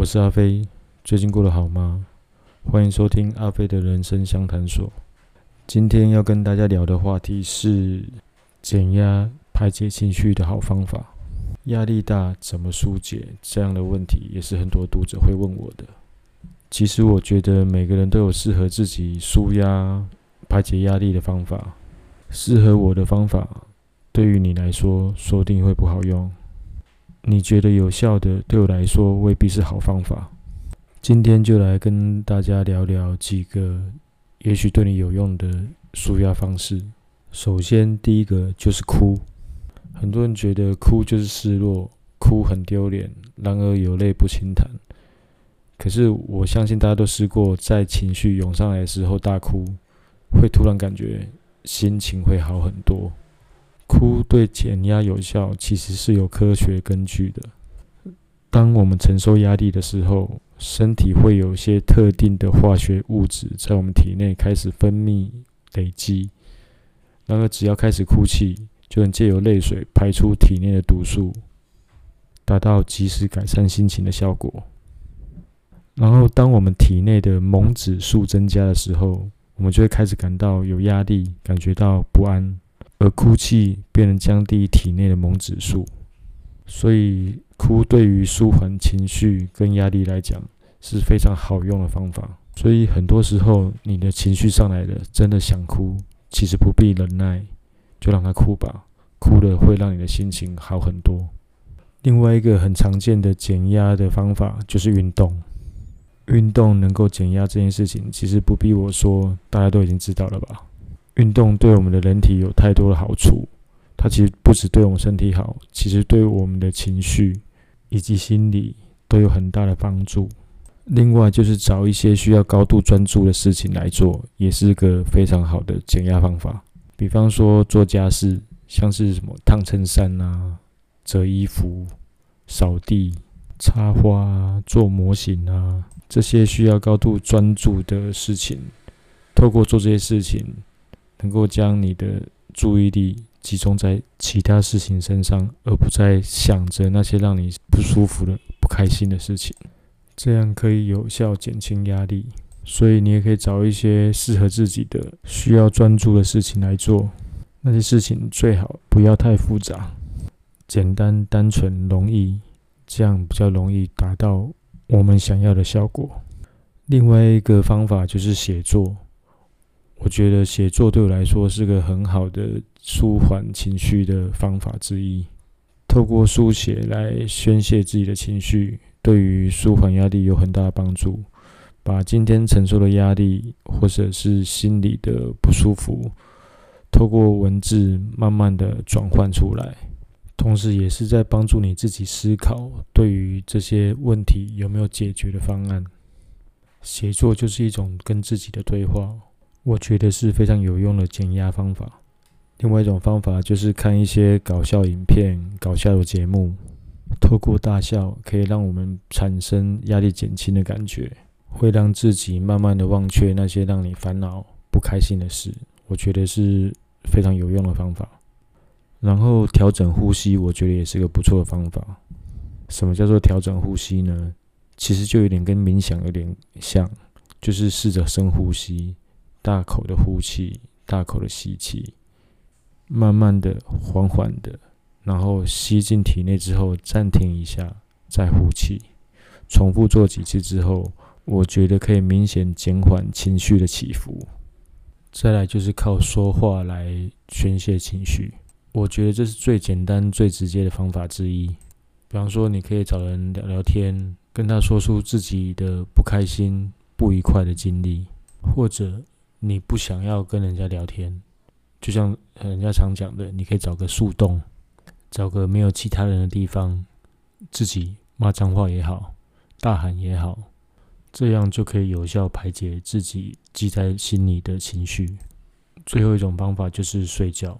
我是阿飞，最近过得好吗？欢迎收听阿飞的人生相谈所。今天要跟大家聊的话题是减压、排解情绪的好方法。压力大怎么疏解？这样的问题也是很多读者会问我的。其实我觉得每个人都有适合自己舒压、排解压力的方法。适合我的方法，对于你来说说不定会不好用。你觉得有效的，对我来说未必是好方法。今天就来跟大家聊聊几个也许对你有用的舒压方式。首先，第一个就是哭。很多人觉得哭就是示弱，哭很丢脸，然而有泪不轻弹。可是我相信大家都试过，在情绪涌上来的时候大哭，会突然感觉心情会好很多。哭对减压有效，其实是有科学根据的。当我们承受压力的时候，身体会有一些特定的化学物质在我们体内开始分泌累积。然而，只要开始哭泣，就能借由泪水排出体内的毒素，达到及时改善心情的效果。然后，当我们体内的锰指数增加的时候，我们就会开始感到有压力，感觉到不安。而哭泣便能降低体内的锰指数，所以哭对于舒缓情绪跟压力来讲是非常好用的方法。所以很多时候你的情绪上来了，真的想哭，其实不必忍耐，就让它哭吧，哭了会让你的心情好很多。另外一个很常见的减压的方法就是运动，运动能够减压这件事情，其实不必我说，大家都已经知道了吧。运动对我们的人体有太多的好处，它其实不止对我们身体好，其实对我们的情绪以及心理都有很大的帮助。另外，就是找一些需要高度专注的事情来做，也是个非常好的减压方法。比方说做家事，像是什么烫衬衫啊、折衣服、扫地、插花、做模型啊，这些需要高度专注的事情，透过做这些事情。能够将你的注意力集中在其他事情身上，而不再想着那些让你不舒服的、不开心的事情，这样可以有效减轻压力。所以你也可以找一些适合自己的、需要专注的事情来做。那些事情最好不要太复杂，简单、单纯、容易，这样比较容易达到我们想要的效果。另外一个方法就是写作。我觉得写作对我来说是个很好的舒缓情绪的方法之一。透过书写来宣泄自己的情绪，对于舒缓压力有很大的帮助。把今天承受的压力或者是心里的不舒服，透过文字慢慢的转换出来，同时也是在帮助你自己思考对于这些问题有没有解决的方案。写作就是一种跟自己的对话。我觉得是非常有用的减压方法。另外一种方法就是看一些搞笑影片、搞笑的节目，透过大笑可以让我们产生压力减轻的感觉，会让自己慢慢的忘却那些让你烦恼、不开心的事。我觉得是非常有用的方法。然后调整呼吸，我觉得也是个不错的方法。什么叫做调整呼吸呢？其实就有点跟冥想有点像，就是试着深呼吸。大口的呼气，大口的吸气，慢慢的、缓缓的，然后吸进体内之后暂停一下，再呼气，重复做几次之后，我觉得可以明显减缓情绪的起伏。再来就是靠说话来宣泄情绪，我觉得这是最简单、最直接的方法之一。比方说，你可以找人聊聊天，跟他说出自己的不开心、不愉快的经历，或者。你不想要跟人家聊天，就像人家常讲的，你可以找个树洞，找个没有其他人的地方，自己骂脏话也好，大喊也好，这样就可以有效排解自己积在心里的情绪。最后一种方法就是睡觉，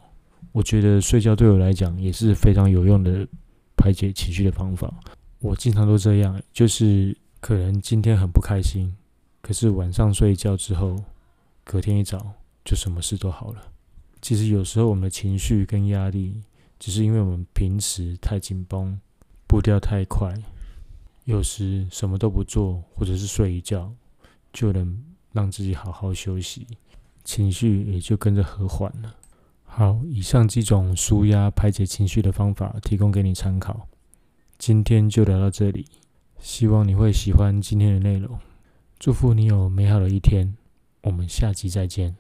我觉得睡觉对我来讲也是非常有用的排解情绪的方法。我经常都这样，就是可能今天很不开心，可是晚上睡觉之后。隔天一早就什么事都好了。其实有时候我们的情绪跟压力，只是因为我们平时太紧绷，步调太快，有时什么都不做，或者是睡一觉，就能让自己好好休息，情绪也就跟着和缓了。好，以上几种舒压排解情绪的方法提供给你参考。今天就聊到这里，希望你会喜欢今天的内容。祝福你有美好的一天，我们下期再见。